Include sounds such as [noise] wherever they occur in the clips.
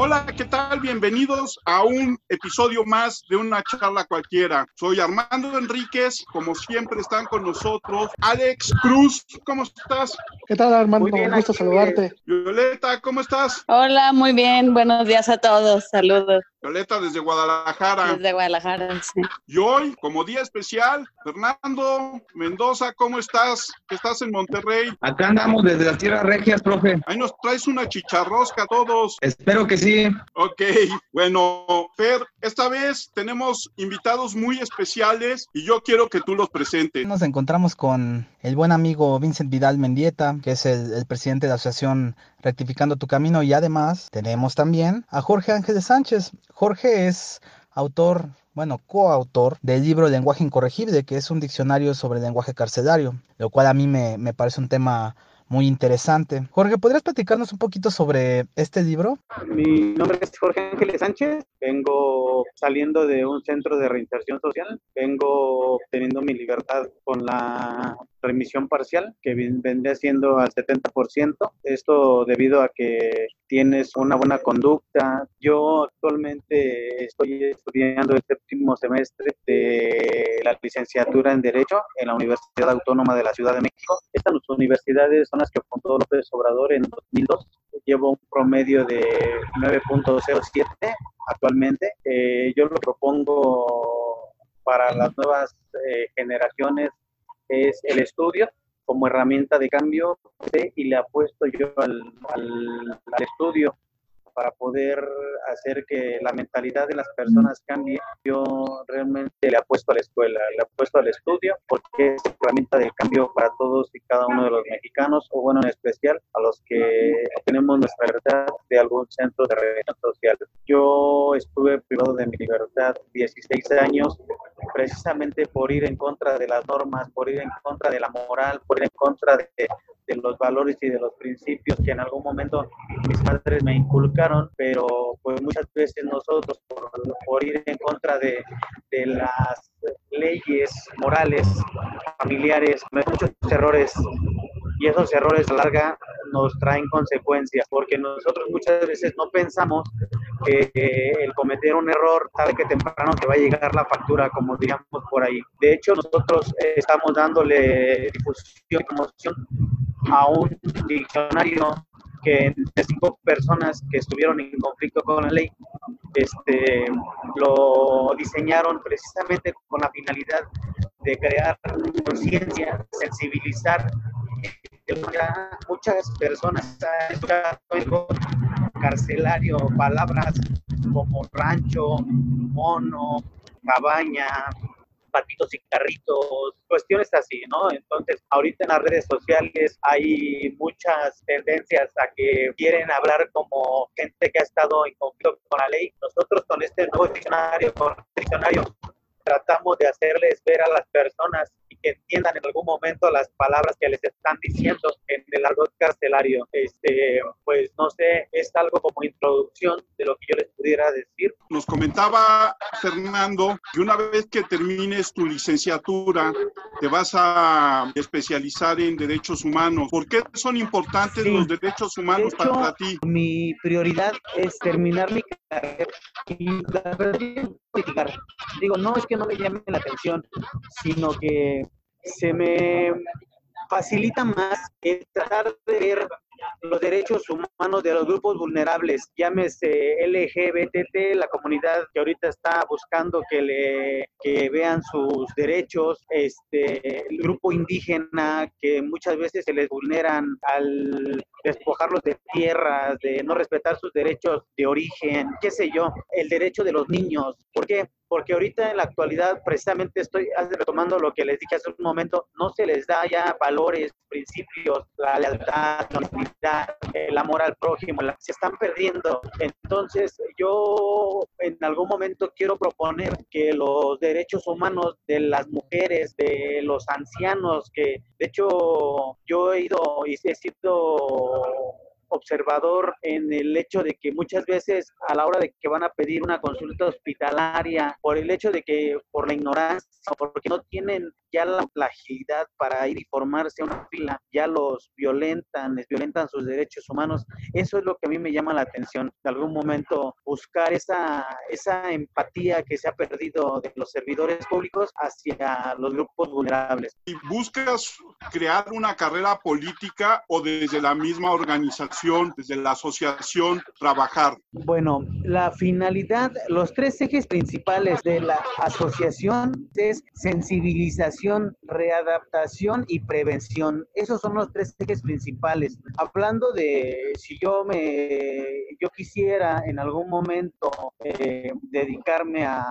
Hola, ¿qué tal? Bienvenidos a un episodio más de una charla cualquiera. Soy Armando Enríquez, como siempre están con nosotros. Alex Cruz, ¿cómo estás? ¿Qué tal, Armando? Un gusto saludarte. Violeta, ¿cómo estás? Hola, muy bien. Buenos días a todos. Saludos. Violeta desde Guadalajara. Desde Guadalajara, sí. Y hoy, como día especial, Fernando Mendoza, ¿cómo estás? ¿Estás en Monterrey? Acá andamos desde las tierras regias, profe. Ahí nos traes una chicharrosca a todos. Espero que sí. Ok, bueno, Fer, esta vez tenemos invitados muy especiales y yo quiero que tú los presentes. Nos encontramos con el buen amigo Vincent Vidal Mendieta, que es el, el presidente de la asociación Rectificando tu Camino, y además tenemos también a Jorge Ángeles Sánchez. Jorge es autor bueno, coautor del libro Lenguaje Incorregible, que es un diccionario sobre el lenguaje carcelario, lo cual a mí me, me parece un tema muy interesante. Jorge, ¿podrías platicarnos un poquito sobre este libro? Mi nombre es Jorge Ángeles Sánchez, vengo saliendo de un centro de reinserción social, vengo obteniendo mi libertad con la remisión parcial que vendría siendo al 70%. Esto debido a que tienes una buena conducta. Yo actualmente estoy estudiando el séptimo semestre de la licenciatura en Derecho en la Universidad Autónoma de la Ciudad de México. Estas universidades son las que fundó López Obrador en 2002. Llevo un promedio de 9.07 actualmente. Eh, yo lo propongo para las nuevas eh, generaciones es el estudio como herramienta de cambio y le apuesto yo al, al, al estudio para poder hacer que la mentalidad de las personas cambie, yo realmente le apuesto a la escuela, le apuesto al estudio, porque es herramienta de cambio para todos y cada uno de los mexicanos, o bueno, en especial a los que tenemos nuestra libertad de algún centro de revisión social. Yo estuve privado de mi libertad 16 años, precisamente por ir en contra de las normas, por ir en contra de la moral, por ir en contra de, de los valores y de los principios que en algún momento mis padres me inculcaron, pero pues muchas veces nosotros por, por ir en contra de, de, las leyes morales, familiares, muchos errores y esos errores a larga nos traen consecuencias, porque nosotros muchas veces no pensamos que el cometer un error tarde que temprano te va a llegar la factura, como digamos por ahí. De hecho, nosotros estamos dándole difusión y promoción a un diccionario que de cinco personas que estuvieron en conflicto con la ley este, lo diseñaron precisamente con la finalidad de crear conciencia, sensibilizar. Muchas personas carcelario, palabras como rancho, mono, cabaña, patitos y carritos, cuestiones así, ¿no? Entonces, ahorita en las redes sociales hay muchas tendencias a que quieren hablar como gente que ha estado en conflicto con la ley. Nosotros con este nuevo diccionario, con este diccionario, tratamos de hacerles ver a las personas que entiendan en algún momento las palabras que les están diciendo en el argot carcelario. Este, pues no sé, es algo como introducción de lo que yo les pudiera decir. Nos comentaba Fernando que una vez que termines tu licenciatura te vas a especializar en derechos humanos. ¿Por qué son importantes sí. los derechos humanos de hecho, para ti? Mi prioridad es terminar mi carrera y la Digo, no es que no me llame la atención, sino que se me facilita más el tratar de ver los derechos humanos de los grupos vulnerables, llámese LGBT, la comunidad que ahorita está buscando que le que vean sus derechos, este el grupo indígena que muchas veces se les vulneran al despojarlos de tierras, de no respetar sus derechos de origen, qué sé yo, el derecho de los niños, ¿por qué? Porque ahorita en la actualidad precisamente estoy retomando lo que les dije hace un momento, no se les da ya valores, principios, la lealtad, la honestidad, el amor al prójimo, la, se están perdiendo. Entonces yo en algún momento quiero proponer que los derechos humanos de las mujeres, de los ancianos, que de hecho yo he ido y he sido observador en el hecho de que muchas veces a la hora de que van a pedir una consulta hospitalaria, por el hecho de que por la ignorancia porque no tienen ya la, agilidad para ir y formarse a una fila, ya los violentan, les violentan sus derechos humanos. Eso es lo que a mí me llama la atención. De algún momento buscar esa, esa empatía que se ha perdido de los servidores públicos hacia los grupos vulnerables. ¿Y buscas crear una carrera política o desde la misma organización, desde la asociación, trabajar? Bueno, la finalidad, los tres ejes principales de la asociación es sensibilización, readaptación y prevención. Esos son los tres ejes principales. Hablando de si yo me, yo quisiera en algún momento eh, dedicarme a,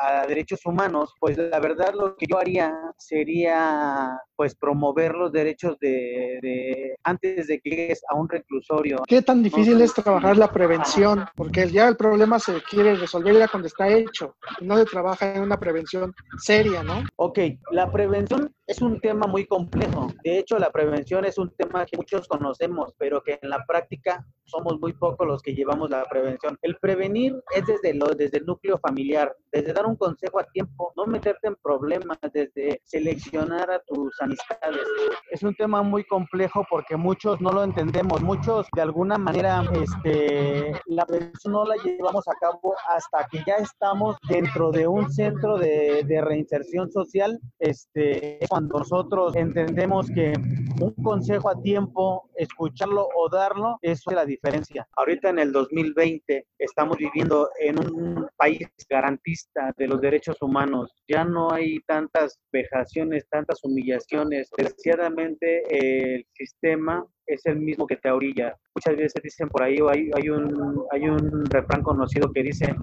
a derechos humanos, pues la verdad lo que yo haría sería pues promover los derechos de, antes de que llegues a un reclusorio. ¿Qué tan difícil es trabajar la prevención? Porque ya el problema se quiere resolver ya cuando está hecho, no se trabaja en una prevención seria, ¿no? Ok, la prevención es un tema muy complejo. De hecho, la prevención es un tema que muchos conocemos, pero que en la práctica somos muy pocos los que llevamos la prevención. El prevenir es desde, lo, desde el núcleo familiar, desde dar un consejo a tiempo, no meterte en problemas, desde seleccionar a tus amistades. Es un tema muy complejo porque muchos no lo entendemos, muchos de alguna manera este, la prevención no la llevamos a cabo hasta que ya estamos dentro de un centro de, de reinserción social, este, cuando nosotros entendemos que un consejo a tiempo, escucharlo o darlo, eso es la diferencia. Ahorita en el 2020 estamos viviendo en un país garantista de los derechos humanos. Ya no hay tantas vejaciones, tantas humillaciones. Desgraciadamente el sistema es el mismo que te orilla. Muchas veces dicen por ahí, hay, hay, un, hay un refrán conocido que dice,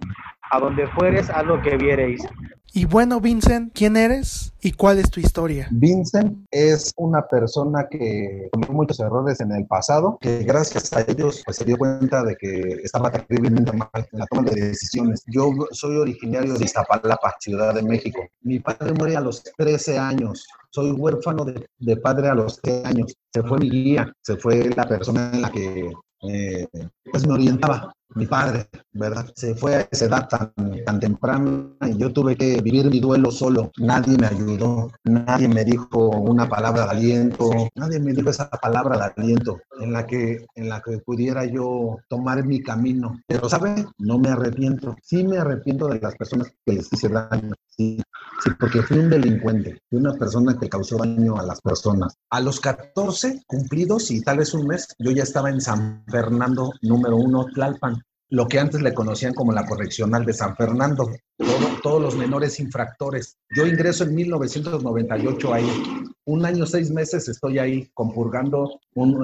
a donde fueres, haz lo que viereis. Y bueno, Vincent, ¿quién eres y cuál es tu historia? Vincent es una persona que cometió muchos errores en el pasado, que gracias a ellos pues, se dio cuenta de que estaba terriblemente mal en la toma de decisiones. Yo soy originario de Iztapalapa, Ciudad de México. Mi padre muere a los 13 años. Soy huérfano de, de padre a los 13 años. Se fue mi guía, se fue la persona en la que eh, pues me orientaba mi padre, ¿verdad? Se fue a esa edad tan, tan temprana y yo tuve que vivir mi duelo solo. Nadie me ayudó, nadie me dijo una palabra de aliento, nadie me dijo esa palabra de aliento en la que, en la que pudiera yo tomar mi camino. Pero, ¿sabe? No me arrepiento. Sí me arrepiento de las personas que les hice daño. Sí, sí, porque fui un delincuente, fui una persona que causó daño a las personas. A los 14 cumplidos y tal vez un mes, yo ya estaba en San Fernando, número uno, Tlalpan lo que antes le conocían como la correccional de San Fernando, todos los menores infractores. Yo ingreso en 1998 ahí. Un año, seis meses estoy ahí compurgando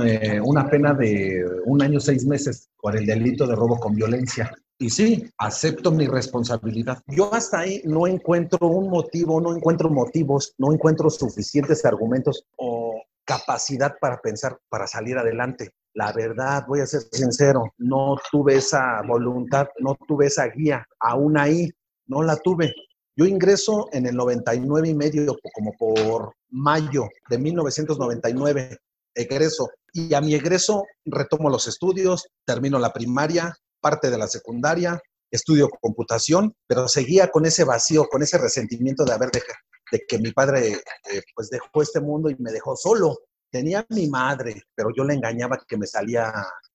eh, una pena de un año, seis meses por el delito de robo con violencia. Y sí, acepto mi responsabilidad. Yo hasta ahí no encuentro un motivo, no encuentro motivos, no encuentro suficientes argumentos o capacidad para pensar, para salir adelante. La verdad, voy a ser sincero, no tuve esa voluntad, no tuve esa guía, aún ahí, no la tuve. Yo ingreso en el 99 y medio, como por mayo de 1999, egreso. Y a mi egreso retomo los estudios, termino la primaria, parte de la secundaria, estudio computación, pero seguía con ese vacío, con ese resentimiento de haber dejado, de que mi padre eh, pues dejó este mundo y me dejó solo tenía mi madre, pero yo le engañaba que me salía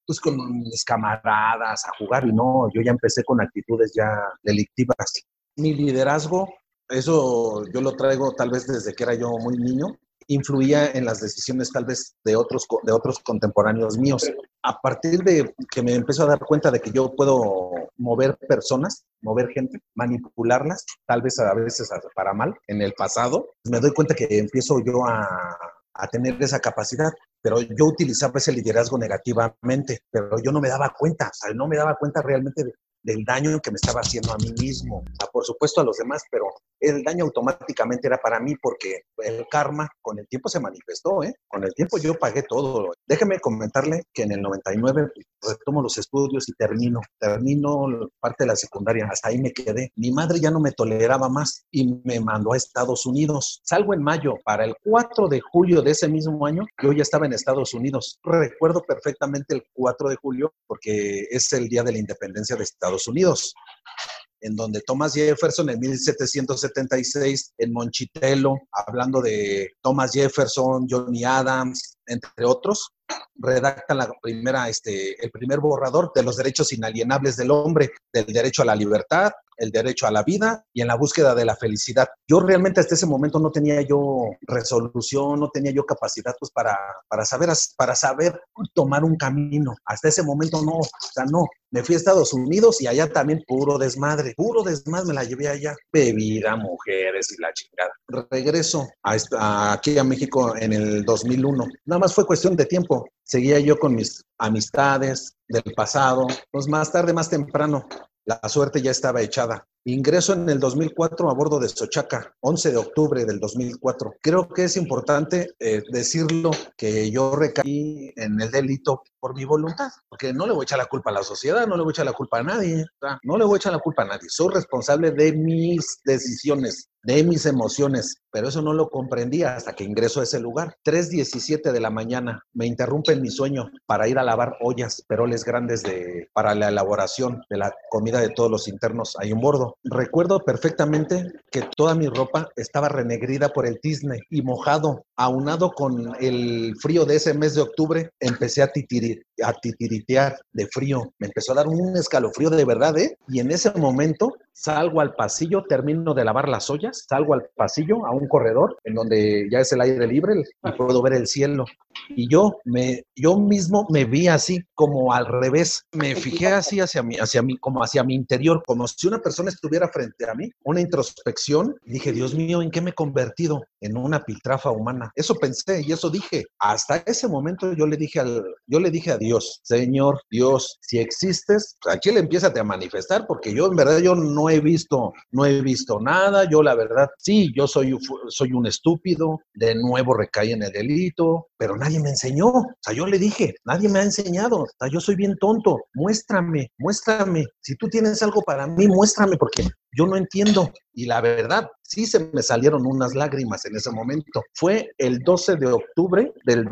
pues con mis camaradas a jugar y no, yo ya empecé con actitudes ya delictivas. Mi liderazgo, eso yo lo traigo tal vez desde que era yo muy niño, influía en las decisiones tal vez de otros, de otros contemporáneos míos. A partir de que me empezó a dar cuenta de que yo puedo mover personas, mover gente, manipularlas, tal vez a veces para mal en el pasado, me doy cuenta que empiezo yo a, a tener esa capacidad, pero yo utilizaba ese liderazgo negativamente, pero yo no me daba cuenta, o sea, no me daba cuenta realmente del daño que me estaba haciendo a mí mismo, a, por supuesto a los demás, pero el daño automáticamente era para mí porque el karma con el tiempo se manifestó, ¿eh? Con el tiempo yo pagué todo. Déjeme comentarle que en el 99 retomo los estudios y termino, termino parte de la secundaria, hasta ahí me quedé. Mi madre ya no me toleraba más y me mandó a Estados Unidos. Salgo en mayo, para el 4 de julio de ese mismo año, yo ya estaba en Estados Unidos. Recuerdo perfectamente el 4 de julio porque es el día de la independencia de Estados Unidos en donde Thomas Jefferson en 1776 en Monchitelo, hablando de Thomas Jefferson, Johnny Adams, entre otros, redactan la primera, este, el primer borrador de los derechos inalienables del hombre, del derecho a la libertad, el derecho a la vida y en la búsqueda de la felicidad. Yo realmente hasta ese momento no tenía yo resolución, no tenía yo capacidad pues para, para, saber, para saber tomar un camino. Hasta ese momento no, o sea, no. Me fui a Estados Unidos y allá también puro desmadre, puro desmadre me la llevé allá. Bebida, mujeres y la chingada. Regreso a, aquí a México en el 2001. Nada más fue cuestión de tiempo. Seguía yo con mis amistades del pasado. Pues más tarde, más temprano, la suerte ya estaba echada. Ingreso en el 2004 a bordo de Sochaca, 11 de octubre del 2004. Creo que es importante eh, decirlo que yo recaí en el delito por mi voluntad, porque no le voy a echar la culpa a la sociedad, no le voy a echar la culpa a nadie, no le voy a echar la culpa a nadie. Soy responsable de mis decisiones, de mis emociones, pero eso no lo comprendía hasta que ingreso a ese lugar. 3.17 de la mañana, me interrumpen mi sueño para ir a lavar ollas, peroles grandes de, para la elaboración de la comida de todos los internos ahí en bordo. Recuerdo perfectamente que toda mi ropa estaba renegrida por el tizne y mojado, aunado con el frío de ese mes de octubre, empecé a titirir, a titiritear de frío. Me empezó a dar un escalofrío de verdad, ¿eh? Y en ese momento salgo al pasillo, termino de lavar las ollas, salgo al pasillo, a un corredor, en donde ya es el aire libre y puedo ver el cielo. Y yo, me, yo mismo me vi así, como al revés. Me fijé así hacia mí, hacia mí, como hacia mi interior, como si una persona estuviera frente a mí, una introspección. Y dije, Dios mío, ¿en qué me he convertido? En una piltrafa humana. Eso pensé y eso dije. Hasta ese momento yo le dije al, yo le dije a Dios, Señor, Dios, si existes, pues, aquí le empieza a manifestar, porque yo en verdad yo no he visto, no he visto nada. Yo la verdad, sí, yo soy, soy un estúpido, de nuevo recaí en el delito, pero nadie me enseñó. O sea, yo le dije, nadie me ha enseñado. O sea, yo soy bien tonto. Muéstrame, muéstrame. Si tú tienes algo para mí, muéstrame, porque yo no entiendo. Y la verdad, sí se me salieron unas lágrimas en ese momento. Fue el 12 de octubre del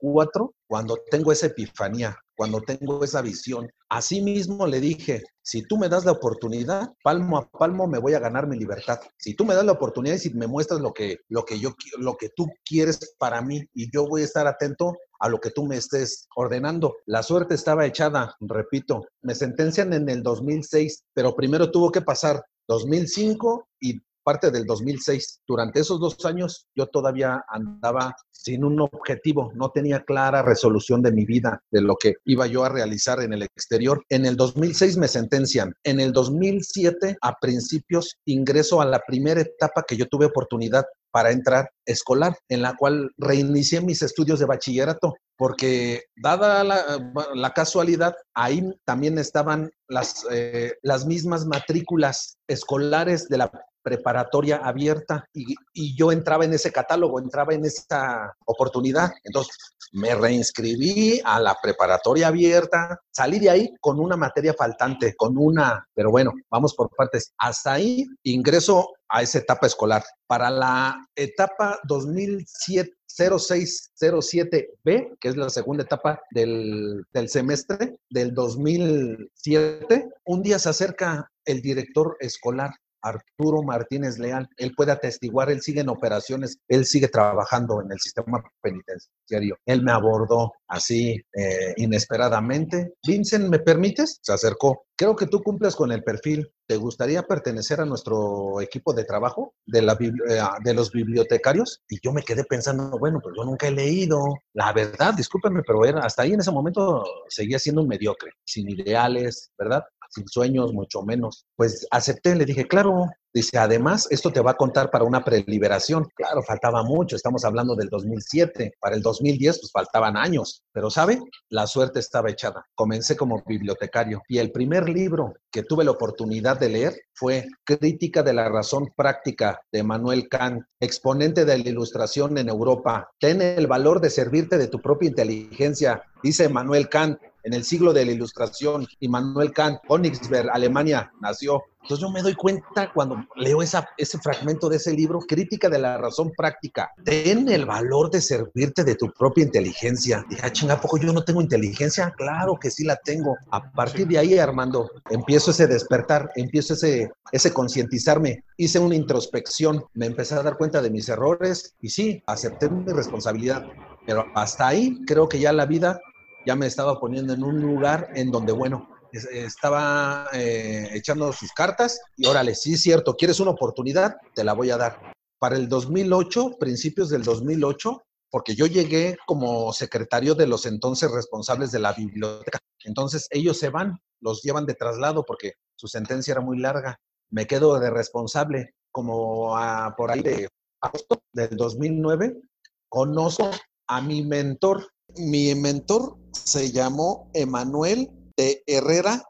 2004 cuando tengo esa epifanía, cuando tengo esa visión. Así mismo le dije, si tú me das la oportunidad, palmo a palmo me voy a ganar mi libertad. Si tú me das la oportunidad y si me muestras lo que, lo que yo, lo que tú quieres para mí y yo voy a estar atento a lo que tú me estés ordenando. La suerte estaba echada, repito, me sentencian en el 2006, pero primero tuvo que pasar 2005 y parte del 2006. Durante esos dos años yo todavía andaba sin un objetivo, no tenía clara resolución de mi vida, de lo que iba yo a realizar en el exterior. En el 2006 me sentencian. En el 2007, a principios, ingreso a la primera etapa que yo tuve oportunidad para entrar escolar, en la cual reinicié mis estudios de bachillerato, porque dada la, casualidad, ahí también estaban las, eh, las mismas matrículas escolares de la preparatoria abierta y, yo entraba en ese catálogo, entraba en esta oportunidad. Entonces me reinscribí a la preparatoria abierta, salí de ahí con una materia faltante, con una, pero bueno, vamos por partes. Hasta ahí ingreso a esa etapa escolar. Para la etapa 2007, 0607B, que es la segunda etapa del, del, semestre del 2007, un día se acerca el director escolar Arturo Martínez Leal. Él puede atestiguar, él sigue en operaciones, él sigue trabajando en el sistema penitenciario. Él me abordó así eh, inesperadamente. Vincent, ¿me permites? Se acercó. Creo que tú cumples con el perfil. ¿Te gustaría pertenecer a nuestro equipo de trabajo de, la, eh, de los bibliotecarios? Y yo me quedé pensando, bueno, pues yo nunca he leído. La verdad, discúlpenme, pero era, hasta ahí en ese momento seguía siendo un mediocre, sin ideales, ¿verdad? Sin sueños, mucho menos. Pues acepté, le dije, claro, Dice, además, esto te va a contar para una preliberación. Claro, faltaba mucho, estamos hablando del 2007. Para el 2010, pues faltaban años. Pero, ¿sabe? La suerte estaba echada. Comencé como bibliotecario y el primer libro que tuve la oportunidad de leer fue Crítica de la Razón Práctica de Manuel Kant, exponente de la ilustración en Europa. Ten el valor de servirte de tu propia inteligencia, dice Manuel Kant en el siglo de la Ilustración, Immanuel Kant, Königsberg, Alemania, nació. Entonces yo me doy cuenta cuando leo ese fragmento de ese libro, Crítica de la Razón Práctica. Ten el valor de servirte de tu propia inteligencia. Dije, ah, chinga, poco yo no tengo inteligencia? Claro que sí la tengo. A partir de ahí, Armando, empiezo ese despertar, empiezo ese, ese concientizarme. Hice una introspección, me empecé a dar cuenta de mis errores y sí, acepté mi responsabilidad. Pero hasta ahí creo que ya la vida ya me estaba poniendo en un lugar en donde, bueno, estaba eh, echando sus cartas y órale, sí es cierto, quieres una oportunidad, te la voy a dar. Para el 2008, principios del 2008, porque yo llegué como secretario de los entonces responsables de la biblioteca. Entonces ellos se van, los llevan de traslado porque su sentencia era muy larga. Me quedo de responsable como por ahí de agosto del 2009. Conozco a mi mentor. Mi mentor se llamó Emanuel de Herrera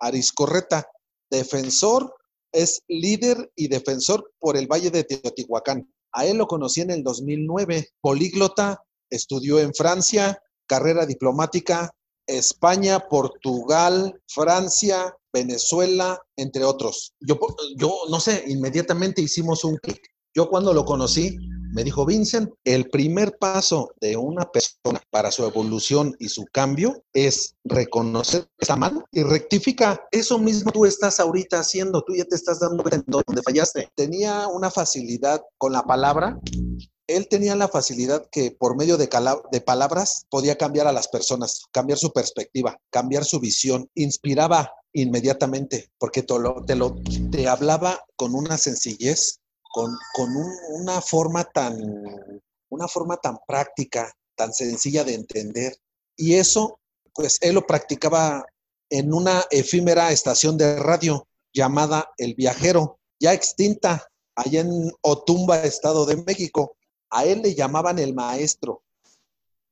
Ariscorreta, defensor, es líder y defensor por el Valle de Teotihuacán. A él lo conocí en el 2009, políglota, estudió en Francia, carrera diplomática, España, Portugal, Francia, Venezuela, entre otros. Yo, yo no sé, inmediatamente hicimos un clic. Yo cuando lo conocí, me dijo Vincent, el primer paso de una persona para su evolución y su cambio es reconocer que está mal y rectifica. Eso mismo tú estás ahorita haciendo, tú ya te estás dando cuenta de dónde fallaste. Tenía una facilidad con la palabra. Él tenía la facilidad que por medio de, palabras podía cambiar a las personas, cambiar su perspectiva, cambiar su visión, inspiraba inmediatamente, porque te, te, lo, te hablaba con una sencillez con, una forma tan, una forma tan práctica, tan sencilla de entender. Y eso, pues él lo practicaba en una efímera estación de radio llamada El Viajero, ya extinta, allá en Otumba, Estado de México. A él le llamaban el maestro,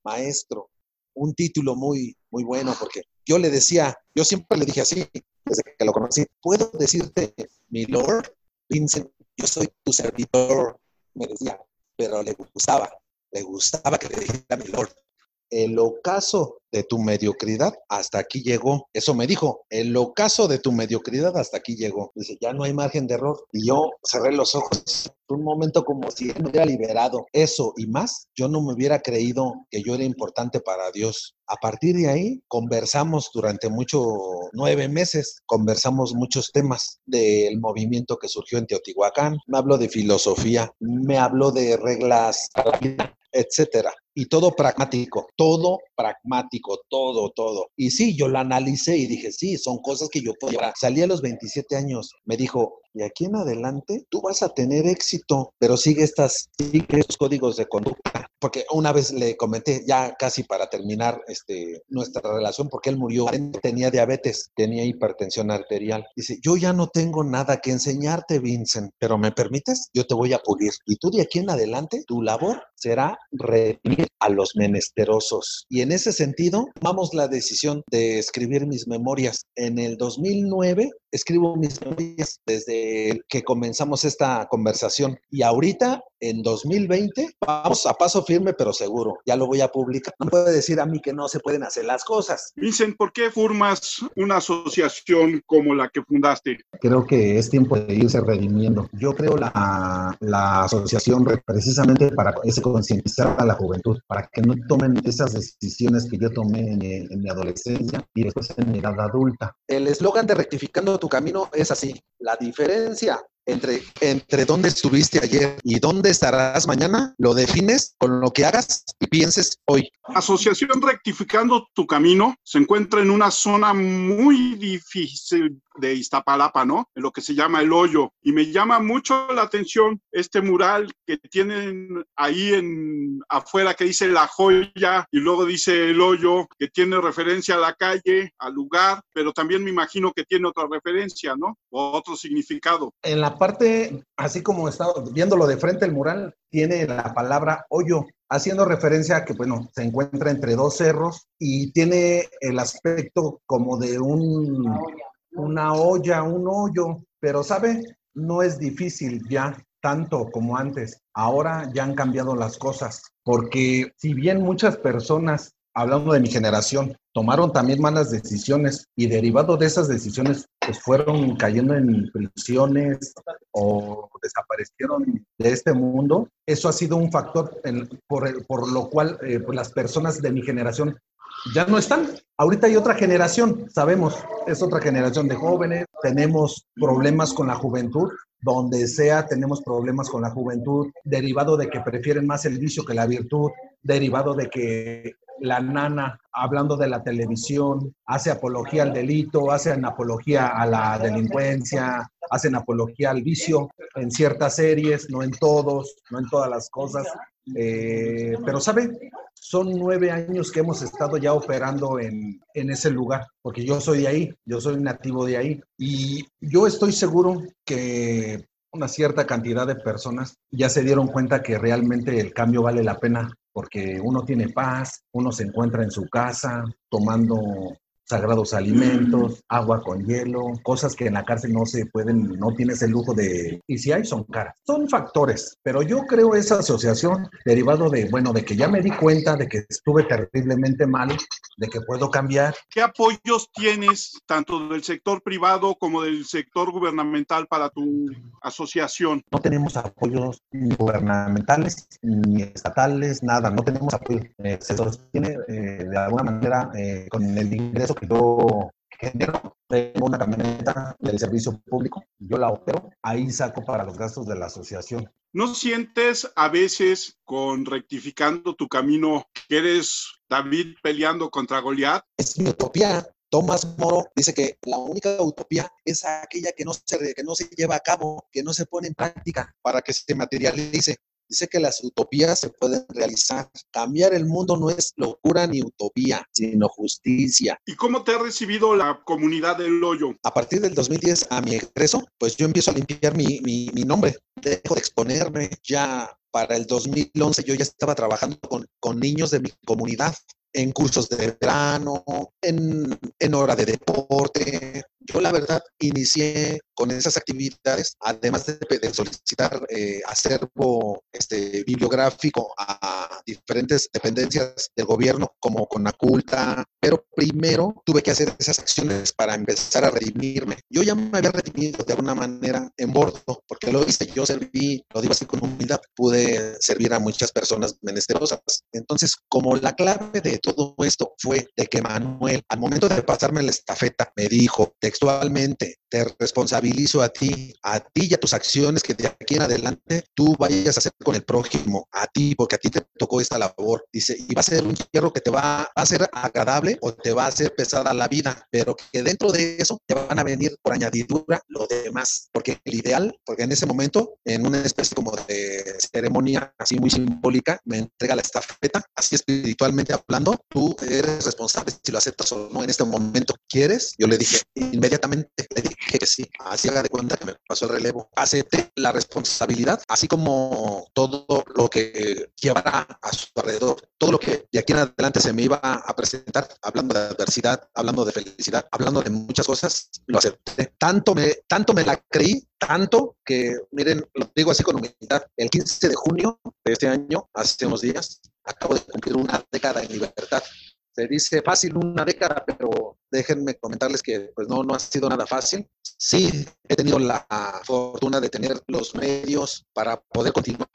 maestro, un título muy, muy bueno, porque yo le decía, yo siempre le dije así, desde que lo conocí, ¿puedo decirte, mi Lord Vincent yo soy tu servidor, me decía, pero le gustaba, le gustaba que le dijera mi Lord. El ocaso de tu mediocridad hasta aquí llegó. Eso me dijo, el ocaso de tu mediocridad hasta aquí llegó. Dice, ya no hay margen de error. Y yo cerré los ojos. Un momento como si él me hubiera liberado. Eso y más, yo no me hubiera creído que yo era importante para Dios. A partir de ahí, conversamos durante muchos nueve meses, conversamos muchos temas del movimiento que surgió en Teotihuacán. Me habló de filosofía, me habló de reglas etcétera. Y todo pragmático, todo pragmático, todo, todo. Y sí, yo la analicé y dije, sí, son cosas que yo puedo llevar. Salí a los 27 años, me dijo, y aquí en adelante tú vas a tener éxito, pero sigue estas, sigue estos códigos de conducta. Porque una vez le comenté, ya casi para terminar este, nuestra relación, porque él murió, tenía diabetes, tenía hipertensión arterial. Dice, yo ya no tengo nada que enseñarte, Vincent, pero ¿me permites? Yo te voy a pulir. Y tú de aquí en adelante, tu labor será redimir a los menesterosos. Y en ese sentido, tomamos la decisión de escribir mis memorias. En el 2009 escribo mis memorias desde que comenzamos esta conversación. Y ahorita en 2020 vamos a paso firme pero seguro, ya lo voy a publicar. No puede decir a mí que no se pueden hacer las cosas. Vincent, ¿por qué formas una asociación como la que fundaste? Creo que es tiempo de irse redimiendo. Yo creo la, la asociación precisamente para ese concientizar a la juventud, para que no tomen esas decisiones que yo tomé en, en mi adolescencia y después en mi edad adulta. El eslogan de rectificando tu camino es así. La diferencia entre, entre dónde estuviste ayer y dónde estarás mañana, lo defines con lo que hagas y pienses hoy. Asociación Rectificando tu Camino se encuentra en una zona muy difícil, de Iztapalapa, ¿no? En lo que se llama el hoyo. Y me llama mucho la atención este mural que tienen ahí en afuera que dice la joya y luego dice el hoyo, que tiene referencia a la calle, al lugar, pero también me imagino que tiene otra referencia, ¿no? O otro significado. En la parte, así como está viéndolo de frente el mural, tiene la palabra hoyo, haciendo referencia a que, bueno, se encuentra entre dos cerros y tiene el aspecto como de un, una olla, un hoyo, pero, ¿sabe? No es difícil ya tanto como antes. Ahora ya han cambiado las cosas, porque si bien muchas personas hablando de mi generación, tomaron también malas decisiones y derivado de esas decisiones, pues fueron cayendo en prisiones o desaparecieron de este mundo. Eso ha sido un factor por, por, lo cual eh, las personas de mi generación ya no están. Ahorita hay otra generación, sabemos, es otra generación de jóvenes, tenemos problemas con la juventud, donde sea tenemos problemas con la juventud, derivado de que prefieren más el vicio que la virtud, derivado de que la nana, hablando de la televisión, hace apología al delito, hace apología a la delincuencia, hacen apología al vicio en ciertas series, no en todos, no en todas las cosas. Eh, pero, ¿sabe? Son nueve años que hemos estado ya operando en, en ese lugar, porque yo soy de ahí, yo soy nativo de ahí. Y yo estoy seguro que una cierta cantidad de personas ya se dieron cuenta que realmente el cambio vale la pena porque uno tiene paz, uno se encuentra en su casa tomando sagrados alimentos, agua con hielo, cosas que en la cárcel no se pueden, no tienes el lujo de, y si hay son caras. Son factores, pero yo creo esa asociación derivado de, bueno, de que ya me di cuenta de que estuve terriblemente mal, de que puedo cambiar. ¿Qué apoyos tienes tanto del sector privado como del sector gubernamental para tu asociación? No tenemos apoyos gubernamentales ni estatales, nada, no tenemos apoyo. Eh, se sostiene eh, de alguna manera eh, con el ingreso que yo genero, tengo una camioneta del servicio público, yo la opero, ahí saco para los gastos de la asociación. ¿No sientes a veces con rectificando tu camino que eres David peleando contra Goliat? Es mi utopía. Tomás Moro dice que la única utopía es aquella que no, se, que no se lleva a cabo, que no se pone en práctica para que se materialice. Dice que las utopías se pueden realizar. Cambiar el mundo no es locura ni utopía, sino justicia. ¿Y cómo te ha recibido la comunidad del hoyo? A partir del 2010, a mi egreso, pues yo empiezo a limpiar mi, mi, mi nombre. Dejo de exponerme. Ya para el 2011 yo ya estaba trabajando con, con niños de mi comunidad en cursos de verano, en, en hora de deporte. Yo la verdad inicié con esas actividades, además de, de solicitar eh, acervo este, bibliográfico a diferentes dependencias del gobierno, como Conaculta, pero primero tuve que hacer esas acciones para empezar a redimirme. Yo ya me había redimido de alguna manera en bordo, porque lo hice, yo serví, lo digo así con humildad, pude servir a muchas personas menesterosas. Entonces, como la clave de todo esto fue de que Manuel, al momento de pasarme la estafeta, me dijo textualmente, te responsabilizo a ti, a ti y a tus acciones que de aquí en adelante tú vayas a hacer con el prójimo, a ti, porque a ti te tocó esta labor. Dice, y va a ser un hierro que te va, a ser agradable o te va a hacer pesada la vida, pero que dentro de eso te van a venir por añadidura lo demás, porque el ideal, porque en ese momento, en una especie como de ceremonia así muy simbólica, me entrega la estafeta, así espiritualmente hablando, tú eres responsable si lo aceptas o no en este momento. ¿Quieres? Yo le dije inmediatamente, le dije que sí, así haga de cuenta que me pasó el relevo. Acepté la responsabilidad, así como todo lo que llevará a su alrededor, todo lo que de aquí en adelante se me iba a presentar, hablando de adversidad, hablando de felicidad, hablando de muchas cosas, lo acepté. Tanto me, tanto me la creí, tanto que, miren, lo digo así con humildad, el 15 de junio de este año, hace unos días, acabo de cumplir una década en libertad se dice fácil una década, pero déjenme comentarles que pues no, no ha sido nada fácil. Sí, he tenido la fortuna de tener los medios para poder continuar.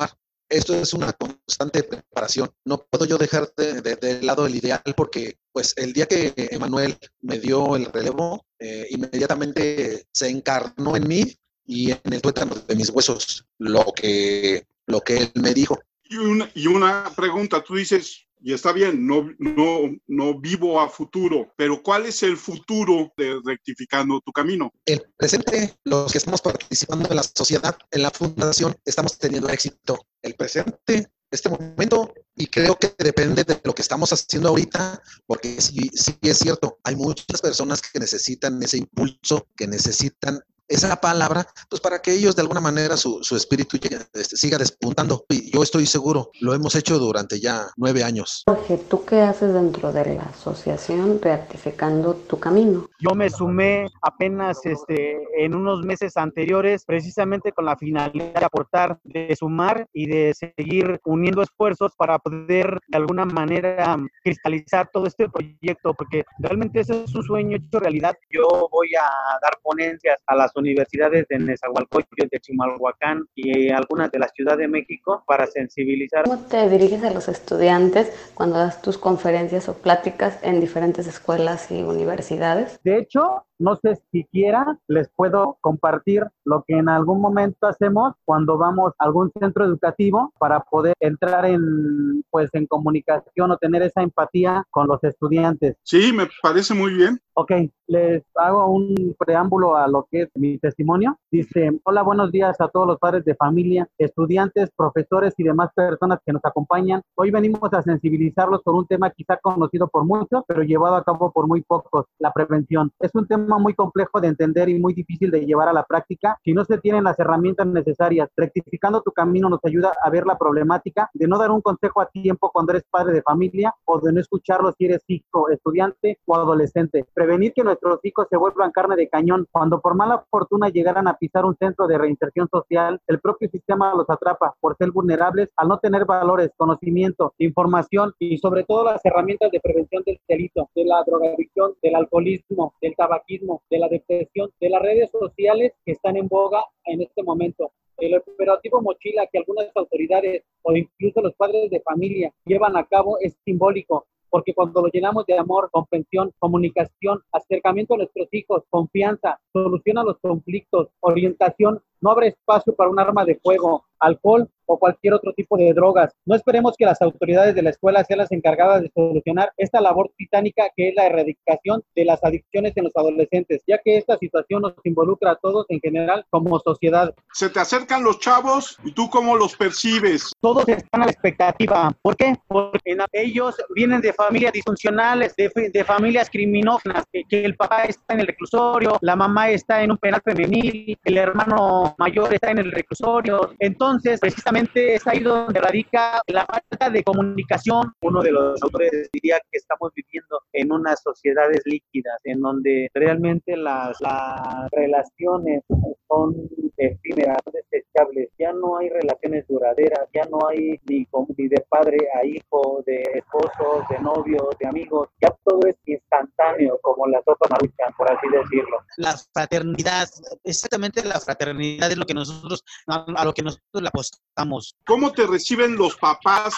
Esto es una constante preparación. No puedo yo dejar de, de, de lado el ideal porque pues el día que Emanuel me dio el relevo, eh, inmediatamente se encarnó en mí y en el tuétano de mis huesos lo que, lo que él me dijo. Y una, y una pregunta, tú dices, y está bien, no, no, no vivo a futuro, pero ¿cuál es el futuro de rectificando tu camino? El presente, los que estamos participando en la sociedad, en la fundación, estamos teniendo éxito. El presente, este momento, y creo que depende de lo que estamos haciendo ahorita, porque sí, sí es cierto, hay muchas personas que necesitan ese impulso, que necesitan esa palabra, pues para que ellos de alguna manera su, su espíritu este, siga despuntando. Y yo estoy seguro, lo hemos hecho durante ya nueve años. Jorge, ¿tú qué haces dentro de la asociación Reactificando tu Camino? Yo me sumé apenas este, en unos meses anteriores, precisamente con la finalidad de aportar, de sumar y de seguir uniendo esfuerzos para poder de alguna manera cristalizar todo este proyecto, porque realmente ese es un sueño hecho realidad. Yo voy a dar ponencias a las universidades de Nezahualcóyotl, de Chimalhuacán y algunas de la Ciudad de México para sensibilizar. ¿Cómo te diriges a los estudiantes cuando das tus conferencias o pláticas en diferentes escuelas y universidades? De hecho, no sé siquiera les puedo compartir lo que en algún momento hacemos cuando vamos a algún centro educativo para poder entrar en pues en comunicación o tener esa empatía con los estudiantes. Sí, me parece muy bien. Ok, les hago un preámbulo a lo que es mi testimonio. Dice, hola, buenos días a todos los padres de familia, estudiantes, profesores y demás personas que nos acompañan. Hoy venimos a sensibilizarlos por un tema quizá conocido por muchos, pero llevado a cabo por muy pocos, la prevención. Es un tema muy complejo de entender y muy difícil de llevar a la práctica si no se tienen las herramientas necesarias. Rectificando tu camino nos ayuda a ver la problemática de no dar un consejo a tiempo cuando eres padre de familia o de no escucharlo si eres hijo, estudiante o adolescente. Prevenir que nuestros hijos se vuelvan carne de cañón cuando por mala fortuna llegaran a pisar un centro de reinserción social, el propio sistema los atrapa por ser vulnerables al no tener valores, conocimiento, información y sobre todo las herramientas de prevención del delito, de la drogadicción, del alcoholismo, del tabaquismo de la depresión, de las redes sociales que están en boga en este momento. El operativo mochila que algunas autoridades o incluso los padres de familia llevan a cabo es simbólico, porque cuando lo llenamos de amor, comprensión, comunicación, acercamiento a nuestros hijos, confianza, solución a los conflictos, orientación, no habrá espacio para un arma de fuego, alcohol o cualquier otro tipo de drogas. No esperemos que las autoridades de la escuela sean las encargadas de solucionar esta labor titánica que es la erradicación de las adicciones en los adolescentes, ya que esta situación nos involucra a todos en general como sociedad. Se te acercan los chavos y tú cómo los percibes. Todos están a la expectativa. ¿Por qué? Porque ellos vienen de familias disfuncionales, de, de familias criminógenas, que, que el papá está en el reclusorio, la mamá está en un penal femenil, el hermano mayor está en el reclusorio. Entonces, precisamente es ahí donde radica la falta de comunicación. Uno de los autores diría que estamos viviendo en unas sociedades líquidas, en donde realmente las, las relaciones son efímeras, desechables. Ya no hay relaciones duraderas, ya no hay ni, ni de padre a hijo, de esposos, de novios, de amigos. Ya todo es instantáneo, como la sopa maruchan, por así decirlo. La fraternidad, exactamente la fraternidad es lo que nosotros, a lo que nosotros le apostamos. ¿Cómo te reciben los papás,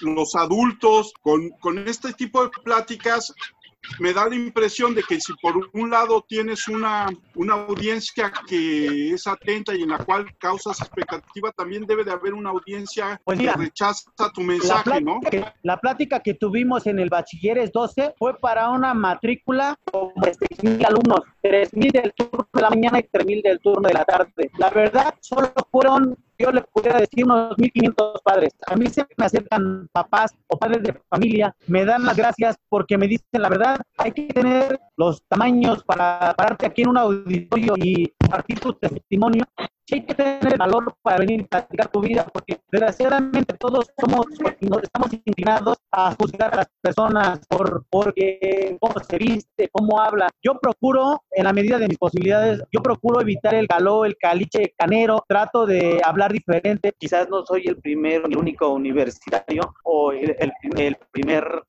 los adultos con, con este tipo de pláticas? Me da la impresión de que si por un lado tienes una, una audiencia que es atenta y en la cual causas expectativa, también debe de haber una audiencia Pues mira, que rechaza tu mensaje, la ¿no? la plática que tuvimos en el Bachilleres 12 fue para una matrícula de 6.000 alumnos, 3.000 del turno de la mañana y 3.000 del turno de la tarde. La verdad, solo fueron yo le pudiera decir unos 1.500 padres. A mí se me acercan papás o padres de familia, me dan las gracias porque me dicen la verdad, hay que tener los tamaños para pararte aquí en un auditorio y compartir tu testimonio. Sí hay que tener el valor para venir a platicar tu vida, porque desgraciadamente todos somos, nos estamos inclinados a juzgar a las personas por porque cómo se viste, cómo habla. Yo procuro, en la medida de mis posibilidades, yo procuro evitar el galó, el caliche canero, trato de hablar diferente. Quizás no soy el primero, el único universitario o el, el- el primer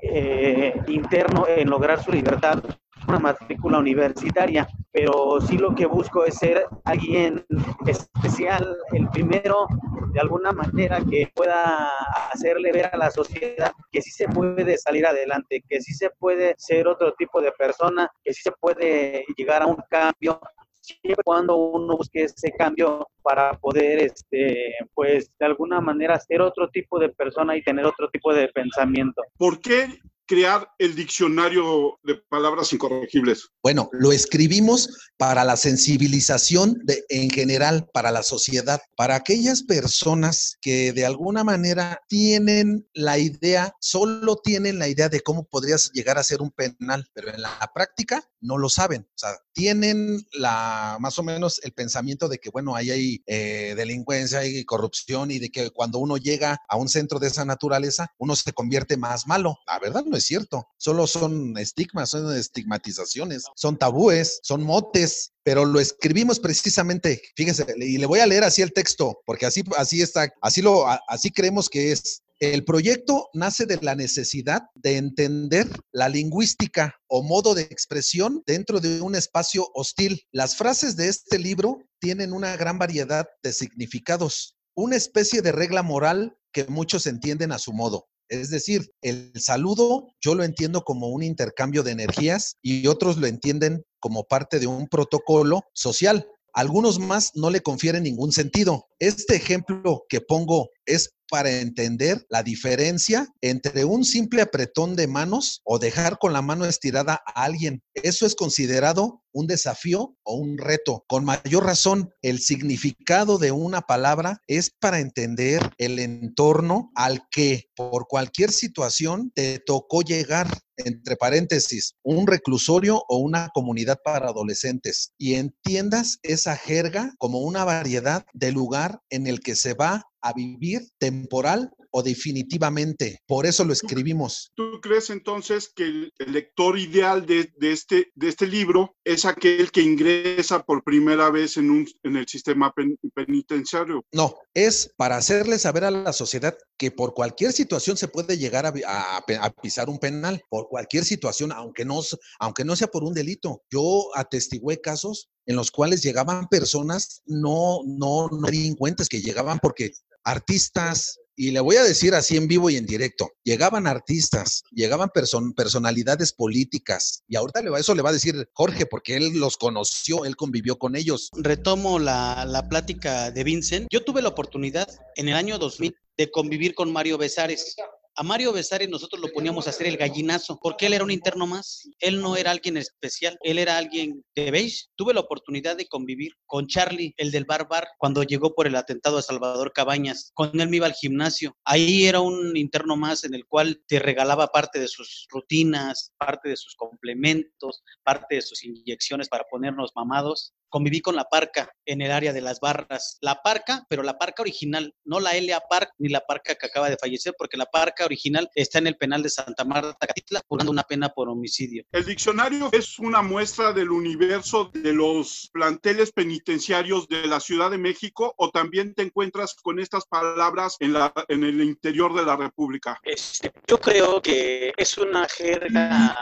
eh, interno en lograr su libertad una matrícula universitaria, pero sí lo que busco es ser alguien especial, el primero de alguna manera que pueda hacerle ver a la sociedad que sí se puede salir adelante, que sí se puede ser otro tipo de persona, que sí se puede llegar a un cambio siempre cuando uno busque ese cambio para poder, este, pues, de alguna manera ser otro tipo de persona y tener otro tipo de pensamiento. ¿Por qué crear el diccionario de palabras incorregibles? Bueno, lo escribimos para la sensibilización de, en general, para la sociedad, para aquellas personas que de alguna manera tienen la idea, solo tienen la idea de cómo podrías llegar a ser un penal, pero en la práctica no lo saben. O sea, tienen la más o menos el pensamiento de que, bueno, ahí hay eh, delincuencia y corrupción y de que cuando uno llega a un centro de esa naturaleza, uno se convierte más malo. La verdad es cierto. Solo son estigmas, son estigmatizaciones, son tabúes, son motes, pero lo escribimos precisamente, fíjense, y le voy a leer así el texto, porque así, así está, así lo, así creemos que es. El proyecto nace de la necesidad de entender la lingüística o modo de expresión dentro de un espacio hostil. Las frases de este libro tienen una gran variedad de significados, una especie de regla moral que muchos entienden a su modo. Es decir, el saludo yo lo entiendo como un intercambio de energías y otros lo entienden como parte de un protocolo social. Algunos más no le confieren ningún sentido. Este ejemplo que pongo es para entender la diferencia entre un simple apretón de manos o dejar con la mano estirada a alguien. Eso es considerado un desafío o un reto. Con mayor razón, el significado de una palabra es para entender el entorno al que por cualquier situación te tocó llegar entre paréntesis, un reclusorio o una comunidad para adolescentes y entiendas esa jerga como una variedad de lugar en el que se va a vivir temporal o definitivamente. Por eso lo escribimos. ¿Tú crees entonces que el, lector ideal de, este, de este libro es aquel que ingresa por primera vez en, un, en el sistema penitenciario? No, es para hacerle saber a la sociedad que por cualquier situación se puede llegar a, a, pisar un penal, por cualquier situación, aunque no, aunque no sea por un delito. Yo atestigué casos en los cuales llegaban personas no, no, no delincuentes, que llegaban porque artistas, y le voy a decir así en vivo y en directo, llegaban artistas, llegaban personalidades políticas, y ahorita le va, eso le va a decir Jorge, porque él los conoció, él convivió con ellos. Retomo la, la plática de Vincent. Yo tuve la oportunidad en el año 2000 de convivir con Mario Besares. A Mario Besares nosotros lo poníamos a hacer el gallinazo, porque él era un interno más. Él no era alguien especial, él era alguien de beige. Tuve la oportunidad de convivir con Charlie, el del bar bar, cuando llegó por el atentado a Salvador Cabañas. Con él me iba al gimnasio. Ahí era un interno más en el cual te regalaba parte de sus rutinas, parte de sus complementos, parte de sus inyecciones para ponernos mamados conviví con la parca en el área de las barras. La parca, pero la parca original, no la LA Park ni la parca que acaba de fallecer, porque la parca original está en el penal de Santa Marta, Catitla, purgando una pena por homicidio. El diccionario es una muestra del universo de los planteles penitenciarios de la Ciudad de México o también te encuentras con estas palabras en, la, en el interior de la República. Este, yo creo que es una jerga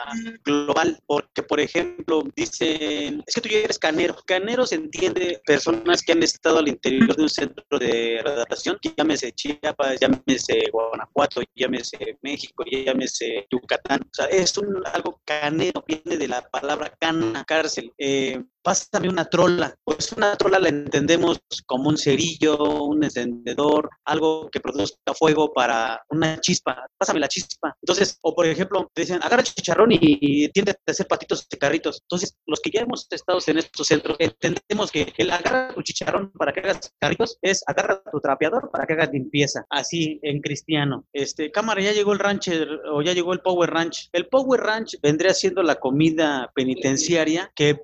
global, porque por ejemplo dicen, es que tú ya eres canero, canero se entiende personas que han estado al interior de un centro de redactación, llámese Chiapas, llámese Guanajuato, llámese México, llámese Yucatán. O sea, es un, algo canero, viene de la palabra cana, cárcel. Eh, pásame una trola. Pues una trola la entendemos como un cerillo, un encendedor, algo que produzca fuego para una chispa. Pásame la chispa. Entonces, o por ejemplo, dicen, agarra chicharrón y, tiende a hacer patitos de carritos. Entonces, los que ya hemos estado en estos centros, entendemos que el agarra tu chicharrón para que hagas carritos es agarra tu trapeador para que hagas limpieza. Así en cristiano. Este, cámara, ya llegó el rancher o ya llegó el Power Ranch. El Power Ranch vendría siendo la comida penitenciaria que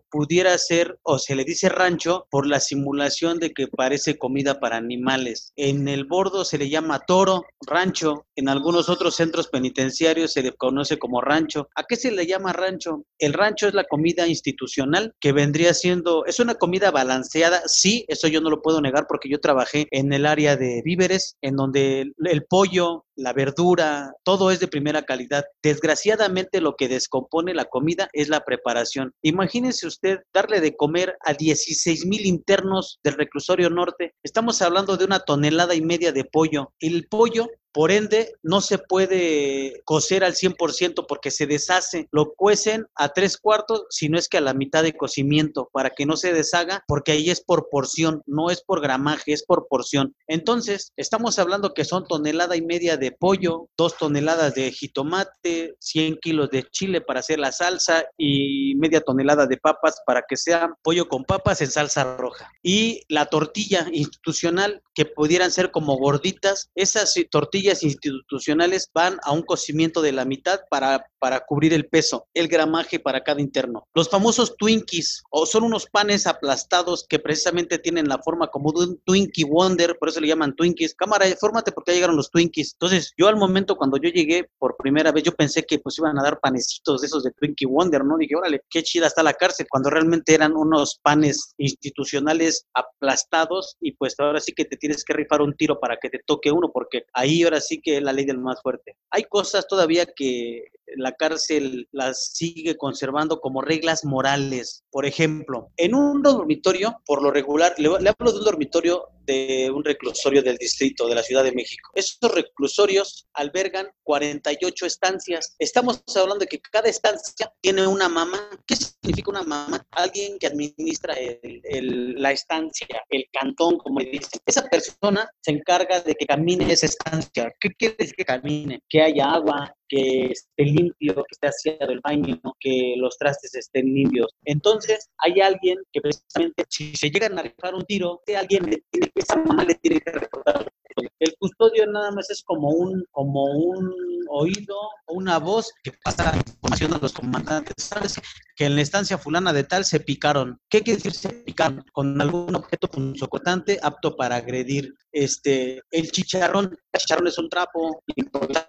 o se le dice rancho por la simulación de que parece comida para animales. En el bordo se le llama toro, rancho. En algunos otros centros penitenciarios se le conoce como rancho. ¿A qué se le llama rancho? El rancho es la comida institucional que vendría siendo, es una comida balanceada. Sí, eso yo no lo puedo negar porque yo trabajé en el área de víveres, en donde el pollo, la verdura, todo es de primera calidad. Desgraciadamente lo que descompone la comida es la preparación. Imagínese usted darle de comer a 16 mil internos del reclusorio norte. Estamos hablando de una tonelada y media de pollo. El pollo Por ende, no se puede cocer al 100% porque se deshace. Lo cuecen a tres cuartos, si no es que a la mitad de cocimiento, para que no se deshaga, porque ahí es por porción, no es por gramaje, es por porción. Entonces, estamos hablando que son tonelada y media de pollo, dos toneladas de jitomate, 100 kilos de chile para hacer la salsa y media tonelada de papas para que sea pollo con papas en salsa roja. Y la tortilla institucional, que pudieran ser como gorditas, esas tortillas institucionales van a un cocimiento de la mitad para, para cubrir el peso, el gramaje para cada interno. Los famosos Twinkies, o son unos panes aplastados que precisamente tienen la forma como de un Twinkie Wonder, por eso le llaman Twinkies. Cámara, fórmate porque ya llegaron los Twinkies. Entonces, yo al momento cuando yo llegué por primera vez, yo pensé que pues iban a dar panecitos de esos de Twinkie Wonder, ¿no? Dije, órale, qué chida está la cárcel, cuando realmente eran unos panes institucionales aplastados y pues ahora sí que te tienes que rifar un tiro para que te toque uno, porque ahí ahora sí que es la ley del más fuerte. Hay cosas todavía que la cárcel las sigue conservando como reglas morales. Por ejemplo, en un dormitorio, por lo regular, le, hablo de un dormitorio de un reclusorio del distrito de la Ciudad de México. Estos reclusorios albergan 48 estancias. Estamos hablando de que cada estancia tiene una mamá. ¿Qué significa una mamá? Alguien que administra el, la estancia, el cantón, como dicen. Esa persona se encarga de que camine esa estancia. ¿Qué quiere decir que camine? Que haya agua, que esté limpio, que esté aseado el baño, que los trastes estén limpios. Entonces, hay alguien que precisamente, si se llegan a rifar un tiro, alguien le tiene que, esa mamá le tiene que reportar. El custodio nada más es como un, como un oído o una voz que pasa información a los comandantes. ¿Sabes? Que en la estancia fulana de tal se picaron. ¿Qué quiere decir se picaron? Con algún objeto punzocortante apto para agredir. Este, el chicharrón. El chicharrón es un trapo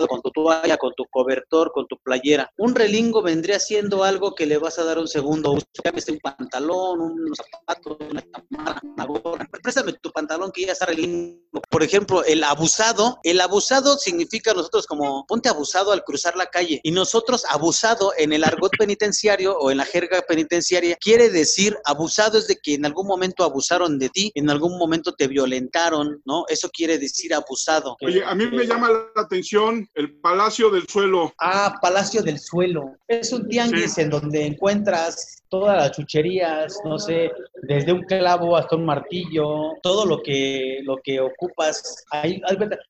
con tu toalla, con tu cobertor, con tu playera. Un relingo vendría siendo algo que le vas a dar un segundo uso. Llámese un pantalón, unos zapatos, una chamarra, una gorra. Préstame tu pantalón que ya está relingo. Por ejemplo, el abusado. El abusado significa nosotros como ponte abusado al cruzar la calle. Y nosotros abusado en el argot penitenciario o en la jerga penitenciaria quiere decir abusado es de que en algún momento abusaron de ti, en algún momento te violentaron, ¿no? Eso quiere decir abusado. Oye, a mí me llama la atención el Palacio del Suelo. Ah, Palacio del Suelo. Es un tianguis sí. en donde encuentras todas las chucherías, no sé, desde un clavo hasta un martillo, todo lo que, lo que ocupas. Ahí,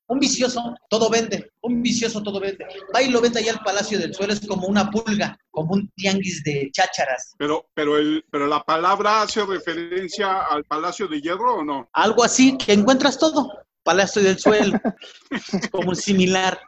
un vicioso, todo vende. Un vicioso, todo vende. Va y lo vende allá al Palacio del Suelo, es como una pulga, como un tianguis de chácharas. Pero, pero, el, pero la palabra hace referencia al Palacio de Hierro o no? Algo así, que encuentras todo. Palacio del Suelo, como similar.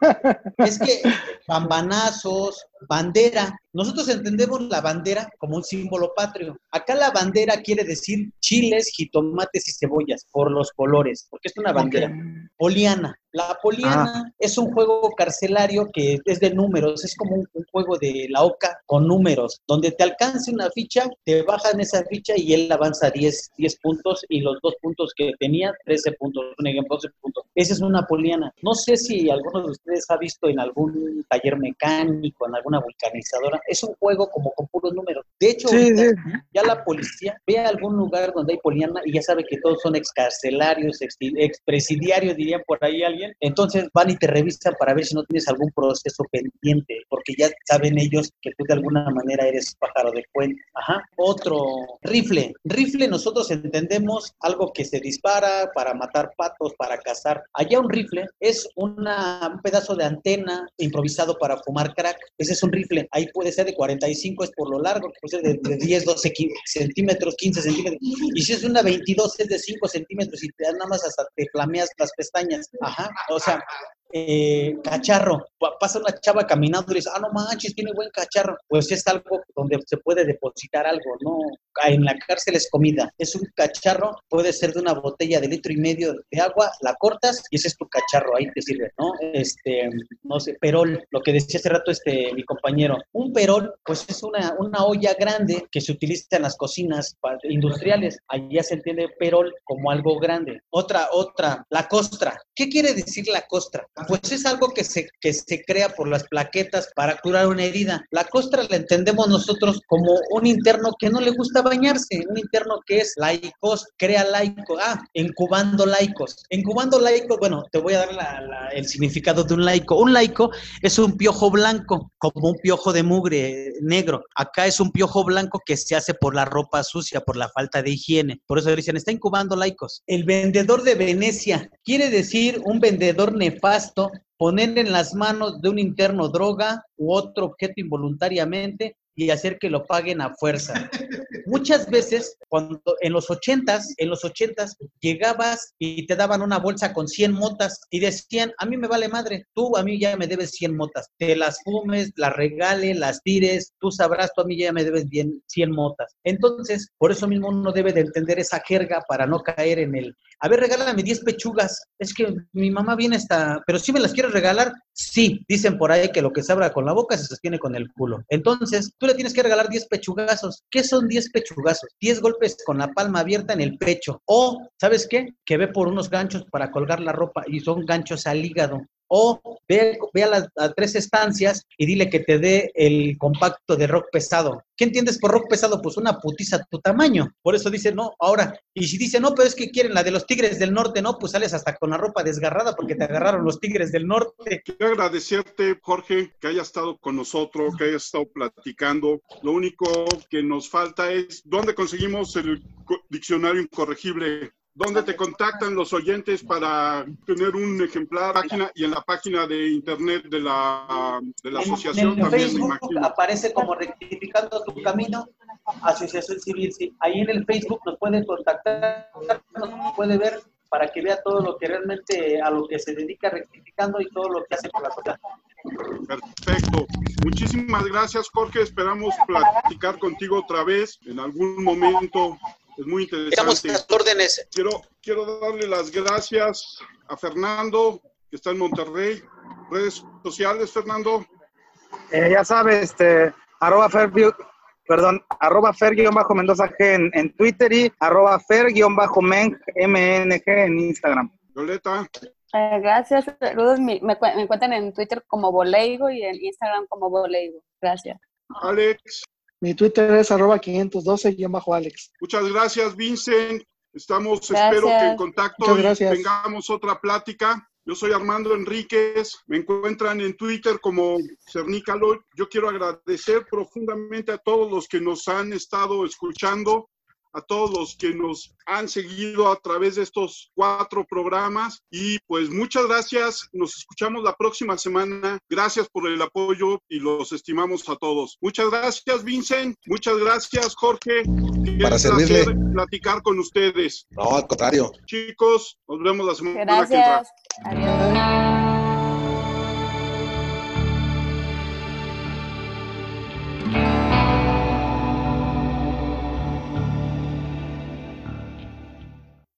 Es que bambanazos, bandera. Nosotros entendemos la bandera como un símbolo patrio. Acá la bandera quiere decir chiles, jitomates y cebollas por los colores, porque es una bandera. Poliana. La poliana ah. es un juego carcelario que es de números, es como un, un, juego de la oca con números, donde te alcance una ficha, te bajan esa ficha y él avanza 10, 10 puntos y los dos puntos que tenía, 13 puntos, un ejemplo, 12 puntos. Esa es una poliana. No sé si alguno de ustedes ha visto en algún taller mecánico, en alguna vulcanizadora, es un juego como con puros números. De hecho, sí, ahorita, sí. ya la policía ve a algún lugar donde hay poliana y ya sabe que todos son excarcelarios, ex, expresidiarios, dirían por ahí alguien. Entonces van y te revisan para ver si no tienes algún proceso pendiente, porque ya saben ellos que tú de alguna manera eres pájaro de cuenta. Ajá. Otro, rifle. Rifle nosotros entendemos algo que se dispara para matar patos, para cazar. Allá un rifle es una, un pedazo de antena improvisado para fumar crack. Ese es un rifle. Ahí puede ser de 45, es por lo largo, que puede ser de, de 10, 12 centímetros, 15 centímetros. Y si es una 22, es de 5 centímetros y te nada más hasta te flameas las pestañas. Ajá. O sea, eh, cacharro, pasa una chava caminando y dice, ah, no manches, tiene buen cacharro. Pues es algo donde se puede depositar algo, ¿no? En la cárcel es comida. Es un cacharro, puede ser de una botella de litro y medio de agua, la cortas y ese es tu cacharro, ahí te sirve, ¿no? Este, no sé, perol, lo que decía hace rato este, mi compañero. Un perol, pues es una, una olla grande que se utiliza en las cocinas industriales. Allá se entiende perol como algo grande. Otra, otra, la costra. ¿Qué quiere decir la costra? Pues es algo que se, que se crea por las plaquetas para curar una herida. La costra la entendemos nosotros como un interno que no le gusta bañarse, un interno que es laicos, crea laico, ah, incubando laicos. Incubando laicos, bueno, te voy a dar el significado de un laico. Un laico es un piojo blanco, como un piojo de mugre negro. Acá es un piojo blanco que se hace por la ropa sucia, por la falta de higiene. Por eso dicen, está incubando laicos. El vendedor de Venecia quiere decir un vendedor nefasto poner en las manos de un interno droga u otro objeto involuntariamente y hacer que lo paguen a fuerza. [laughs] Muchas veces, cuando en los ochentas, en los ochentas, llegabas y te daban una bolsa con 100 motas y decían, a mí me vale madre, tú a mí ya me debes 100 motas, te las fumes, las regales, las tires, tú sabrás, tú a mí ya me debes bien 100 motas. Entonces, por eso mismo uno debe de entender esa jerga para no caer en el, a ver, regálame 10 pechugas, es que mi mamá viene hasta, pero si me las quieres regalar, sí, dicen por ahí que lo que se abra con la boca se sostiene con el culo. Entonces, tú le tienes que regalar 10 pechugazos. ¿Qué son 10 pechugazos? 10 golpes con la palma abierta en el pecho. O, ¿sabes qué? Que ve por unos ganchos para colgar la ropa y son ganchos al hígado o ve, a las tres estancias y dile que te dé el compacto de rock pesado. ¿Qué entiendes por rock pesado? Pues una putiza a tu tamaño. Por eso dice, no, ahora, y si dice, no, pero es que quieren la de los tigres del norte, no, pues sales hasta con la ropa desgarrada porque te agarraron los tigres del norte. Quiero agradecerte, Jorge, que hayas estado con nosotros, que hayas estado platicando. Lo único que nos falta es, ¿dónde conseguimos el diccionario incorregible? ¿Dónde te contactan los oyentes para tener un ejemplar página y en la página de internet de la, de la asociación en, también Facebook aparece como rectificando tu camino asociación civil sí. ahí en el Facebook nos puede contactar nos puede ver para que vea todo lo que realmente a lo que se dedica rectificando y todo lo que hace por la sociedad Perfecto. Muchísimas gracias, Jorge. Esperamos platicar contigo otra vez en algún momento es muy interesante. órdenes. Quiero, quiero darle las gracias a Fernando, que está en Monterrey. Redes sociales, Fernando. Eh, ya sabes, este, arroba fer, perdón, arroba fer-mendoza G en, Twitter y arroba fer-meng en Instagram. Violeta. Eh, gracias, saludos. Me, me, encuentran en Twitter como Boleigo y en Instagram como Boleigo. Gracias. Alex. Mi Twitter es arroba 512-Alex. Muchas gracias, Vincent. Estamos, espero que en contacto tengamos otra plática. Yo soy Armando Enríquez, me encuentran en Twitter como Cernícalo. Yo quiero agradecer profundamente a todos los que nos han estado escuchando a todos los que nos han seguido a través de estos cuatro programas y pues muchas gracias. Nos escuchamos la próxima semana. Gracias por el apoyo y los estimamos a todos. Muchas gracias, Vincent. Muchas gracias, Jorge. Para servirle. Platicar con ustedes. No, al contrario. Chicos, nos vemos la semana que entra. Adiós.